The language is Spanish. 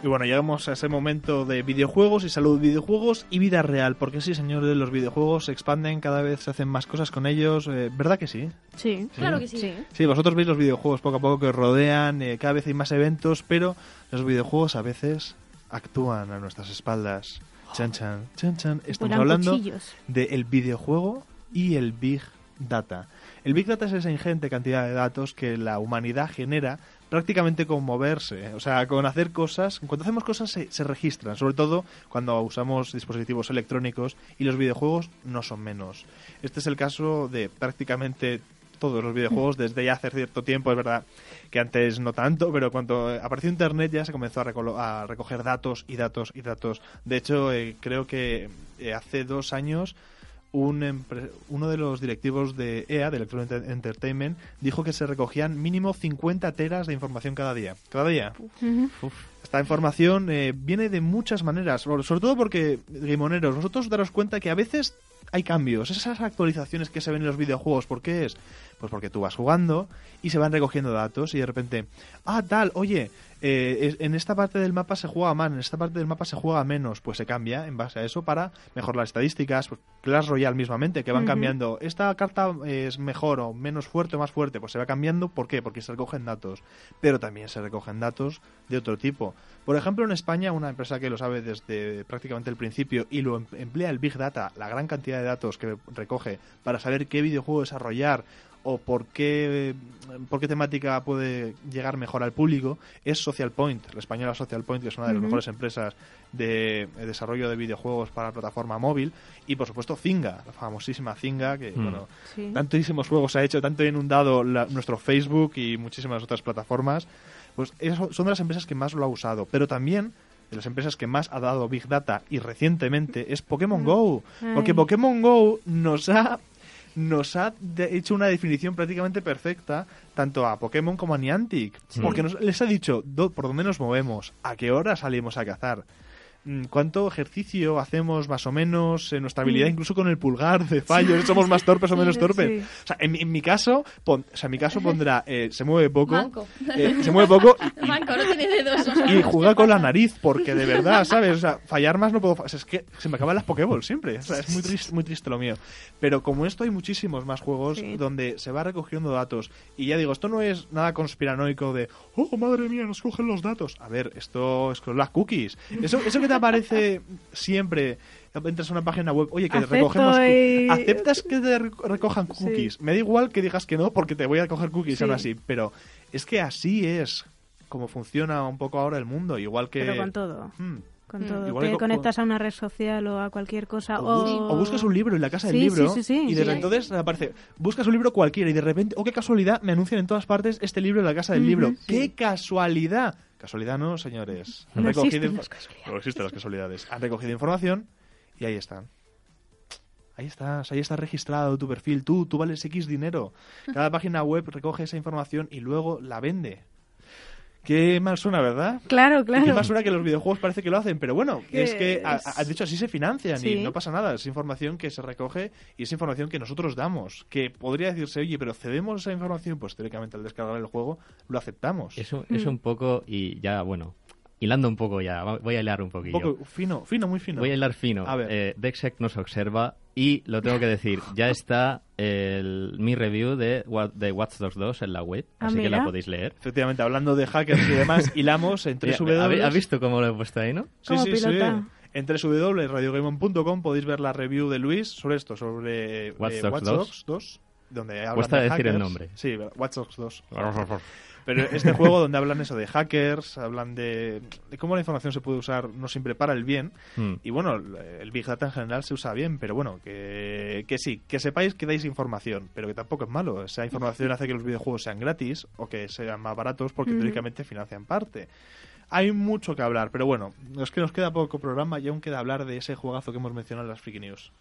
Y bueno, llegamos a ese momento de videojuegos y salud de videojuegos y vida real, porque sí, señores, los videojuegos se expanden, cada vez se hacen más cosas con ellos, eh, ¿verdad que sí? Sí. Claro que sí. Sí, vosotros veis los videojuegos poco a poco que os rodean, eh, cada vez hay más eventos, pero los videojuegos a veces actúan a nuestras espaldas. Chan chan, chan chan. Estamos hablando cuchillos. del videojuego y el Big Data. El Big Data es esa ingente cantidad de datos que la humanidad genera prácticamente con moverse, o sea, con hacer cosas. Cuando hacemos cosas se, se registran, sobre todo cuando usamos dispositivos electrónicos y los videojuegos no son menos. Este es el caso de prácticamente todos los videojuegos desde ya hace cierto tiempo, es verdad que antes no tanto, pero cuando apareció Internet ya se comenzó a, recolo- a recoger datos y datos y datos. De hecho, eh, creo que eh, hace dos años un uno de los directivos de EA, de Electronic Enter- Entertainment, dijo que se recogían mínimo 50 teras de información cada día. Cada día. Esta información eh, viene de muchas maneras, sobre sobre todo porque, Gimoneros, vosotros daros cuenta que a veces hay cambios, esas actualizaciones que se ven en los videojuegos, ¿por qué es? Pues porque tú vas jugando y se van recogiendo datos y de repente, ah, tal, oye, eh, en esta parte del mapa se juega más, en esta parte del mapa se juega menos, pues se cambia en base a eso para mejorar las estadísticas, pues Clash Royale mismamente, que van cambiando, esta carta es mejor o menos fuerte o más fuerte, pues se va cambiando, ¿por qué? Porque se recogen datos, pero también se recogen datos de otro tipo. Por ejemplo, en España, una empresa que lo sabe desde prácticamente el principio y lo em- emplea el Big Data, la gran cantidad de datos que recoge para saber qué videojuego desarrollar o por qué, por qué temática puede llegar mejor al público, es Social Point, la española Social Point, que es una de las mejores empresas de desarrollo de videojuegos para plataforma móvil, y por supuesto Zynga, la famosísima Zynga, que Mm. bueno, Sí. tantísimos juegos ha hecho, tanto ha inundado la- nuestro Facebook y muchísimas otras plataformas, pues eso- son de las empresas que más lo ha usado. Pero también de las empresas que más ha dado Big Data y recientemente es Pokémon Go. Porque. Pokémon Go nos ha nos ha hecho una definición prácticamente perfecta tanto a Pokémon como a Niantic. Porque nos- les ha dicho do- por dónde nos movemos, a qué hora salimos a cazar. Mm, ¿Cuánto ejercicio hacemos más o menos? eh, nuestra habilidad incluso con el pulgar de fallos, somos más torpes o menos torpes. sí. O sea, en, mi- en mi caso, pon- o sea, en mi caso pondrá, eh, se mueve poco, Manco. eh, se mueve poco Manco, no tiene dedos. y juega con la nariz, porque de verdad, ¿sabes? O sea, fallar más no puedo. o sea, es que se me acaban las Pokéballs siempre. O sea, es muy triste, muy triste lo mío. Pero como esto, hay muchísimos más juegos Sí. donde se va recogiendo datos. Y ya digo, esto no es nada conspiranoico de, oh, madre mía, nos cogen los datos. A ver, esto es con las cookies. Eso, eso que te aparece siempre. Entras a una página web, oye, que Acepto recogemos. y- ¿Aceptas que te re- recojan Sí. cookies? Me da igual que digas que no, porque te voy a coger cookies Sí. aún así. Pero es que así es como funciona un poco ahora el mundo. Igual que. Pero con todo. Hmm. Con Mm. todo. Igual Te que con- conectas a una red social o a cualquier cosa. O, O, bus- o buscas un libro en la casa del Sí, libro sí, sí, sí. y de Sí. entonces aparece, buscas un libro cualquiera y de repente, oh qué casualidad, me anuncian en todas partes este libro en la casa del libro. sí. ¡Qué casualidad! Casualidad no, señores. Han No recogido existen info- las casualidades. No existen las casualidades. Han recogido información y ahí están. Ahí estás, ahí está registrado tu perfil. Tú, tú vales X dinero. Cada página web recoge esa información y luego la vende. Qué mal suena, ¿verdad? Claro, Y qué claro. más suena que los videojuegos parece que lo hacen, pero bueno, Que es que, a- es- a- de hecho, así se financian Sí. y no pasa nada. Es información que se recoge y es información que nosotros damos. Que podría decirse, oye, pero cedemos esa información, pues teóricamente al descargar el juego lo aceptamos. Eso es Mm. un poco, y ya, bueno, hilando un poco ya, voy a hilar un Un poquillo. poco fino, fino, muy fino. Voy a hilar fino. A ver. Eh, Dexec nos observa y lo tengo que decir, ya está el, mi review de, de Watch Dogs 2 en la web, Ah, así que la podéis leer. Efectivamente, hablando de hackers y demás, hilamos en Mira, 3W. ¿habéis- ¿Has visto cómo lo he puesto ahí, no? Sí, sí, sí. pilota. En www.radiogamon.com podéis ver la review de Luis sobre esto, sobre eh, Watch Dogs 2. 2, donde hablan Cuesta de decir el nombre. Sí, Watch Dogs 2. Pero este juego donde hablan eso de hackers, hablan de, de cómo la información se puede usar no siempre para el bien. Hmm. Y bueno, el Big Data en general se usa bien, pero bueno, que, que sí, que sepáis que dais información, pero que tampoco es malo. Esa información hace que los videojuegos sean gratis o que sean más baratos porque Ujú. teóricamente financian parte. Hay mucho que hablar, pero bueno, es que nos queda poco programa y aún queda hablar de ese juegazo que hemos mencionado en las Freaky News.